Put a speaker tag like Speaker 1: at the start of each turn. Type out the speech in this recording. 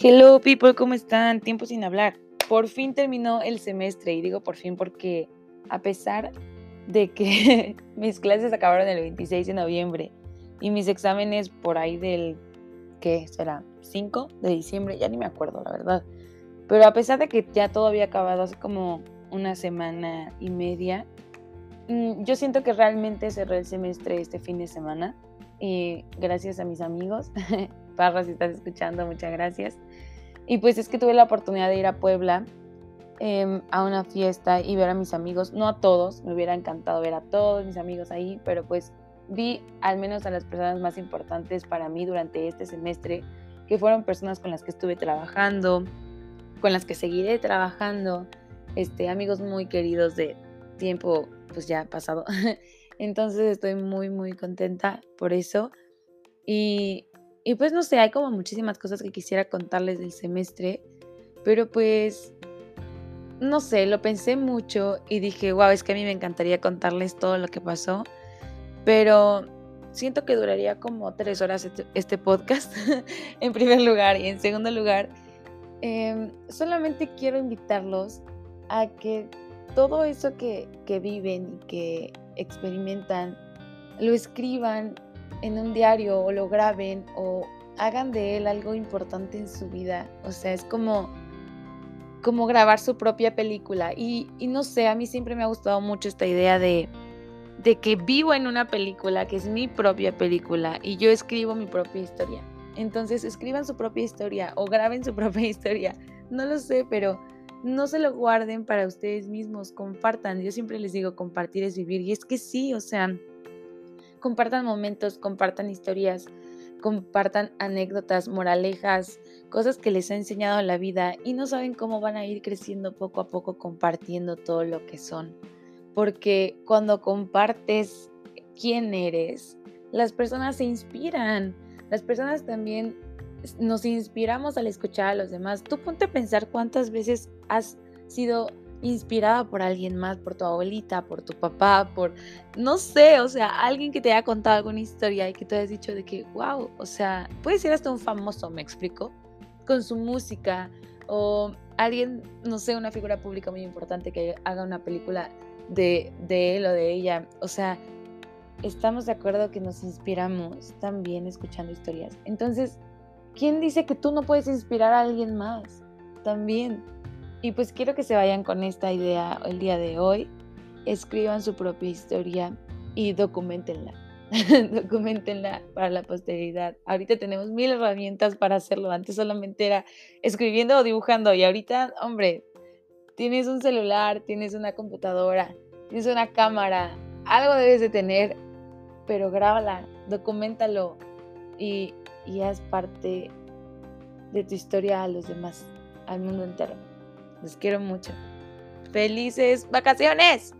Speaker 1: Hello people, ¿cómo están? Tiempo sin hablar. Por fin terminó el semestre y digo por fin porque a pesar de que mis clases acabaron el 26 de noviembre y mis exámenes por ahí del, ¿qué será? 5 de diciembre, ya ni me acuerdo la verdad. Pero a pesar de que ya todo había acabado hace como una semana y media, mm, yo siento que realmente cerré el semestre este fin de semana y gracias a mis amigos. Parra, si estás escuchando, muchas gracias. Y pues es que tuve la oportunidad de ir a Puebla em, a una fiesta y ver a mis amigos, no a todos, me hubiera encantado ver a todos mis amigos ahí, pero pues vi al menos a las personas más importantes para mí durante este semestre, que fueron personas con las que estuve trabajando, con las que seguiré trabajando, este, amigos muy queridos de tiempo pues ya pasado. Entonces estoy muy muy contenta por eso. Y, y pues no sé, hay como muchísimas cosas que quisiera contarles del semestre, pero pues no sé, lo pensé mucho y dije, wow, es que a mí me encantaría contarles todo lo que pasó, pero siento que duraría como tres horas este, este podcast, en primer lugar, y en segundo lugar, em, solamente quiero invitarlos a que todo eso que, que viven y que experimentan, lo escriban en un diario o lo graben o hagan de él algo importante en su vida. O sea, es como, como grabar su propia película. Y, no sé, a mí siempre me ha gustado mucho esta idea de, de que vivo en una película, que es mi propia película, y yo escribo mi propia historia. Entonces, escriban su propia historia o graben su propia historia. No lo sé, pero no se lo guarden para ustedes mismos, compartan. Yo siempre les digo, compartir es vivir. Y es que sí, o sea, compartan momentos, compartan historias, compartan anécdotas, moralejas, cosas que les ha enseñado la vida y no saben cómo van a ir creciendo poco a poco compartiendo todo lo que son. Porque cuando compartes quién eres, las personas se inspiran. Las personas también nos inspiramos al escuchar a los demás. Tú ponte a pensar cuántas veces has sido inspirada por alguien más, por tu abuelita, por tu papá, por, no sé, o sea, alguien que te haya contado alguna historia y que te hayas dicho de que, wow, o sea, puede ser hasta un famoso, me explico, con su música, o alguien, no sé, una figura pública muy importante que haga una película de, de él o de ella, o sea, estamos de acuerdo que nos inspiramos también escuchando historias. Entonces, ¿quién dice que tú no puedes inspirar a alguien más? También. Y pues quiero que se vayan con esta idea el día de hoy. Escriban su propia historia y documentenla. documentenla para la posteridad. Ahorita tenemos mil herramientas para hacerlo. Antes solamente era escribiendo o dibujando y ahorita, hombre, tienes un celular, tienes una computadora, tienes una cámara, algo debes de tener, pero grábala, documentalo y, y haz parte de tu historia a los demás, al mundo entero. Los quiero mucho. ¡Felices vacaciones!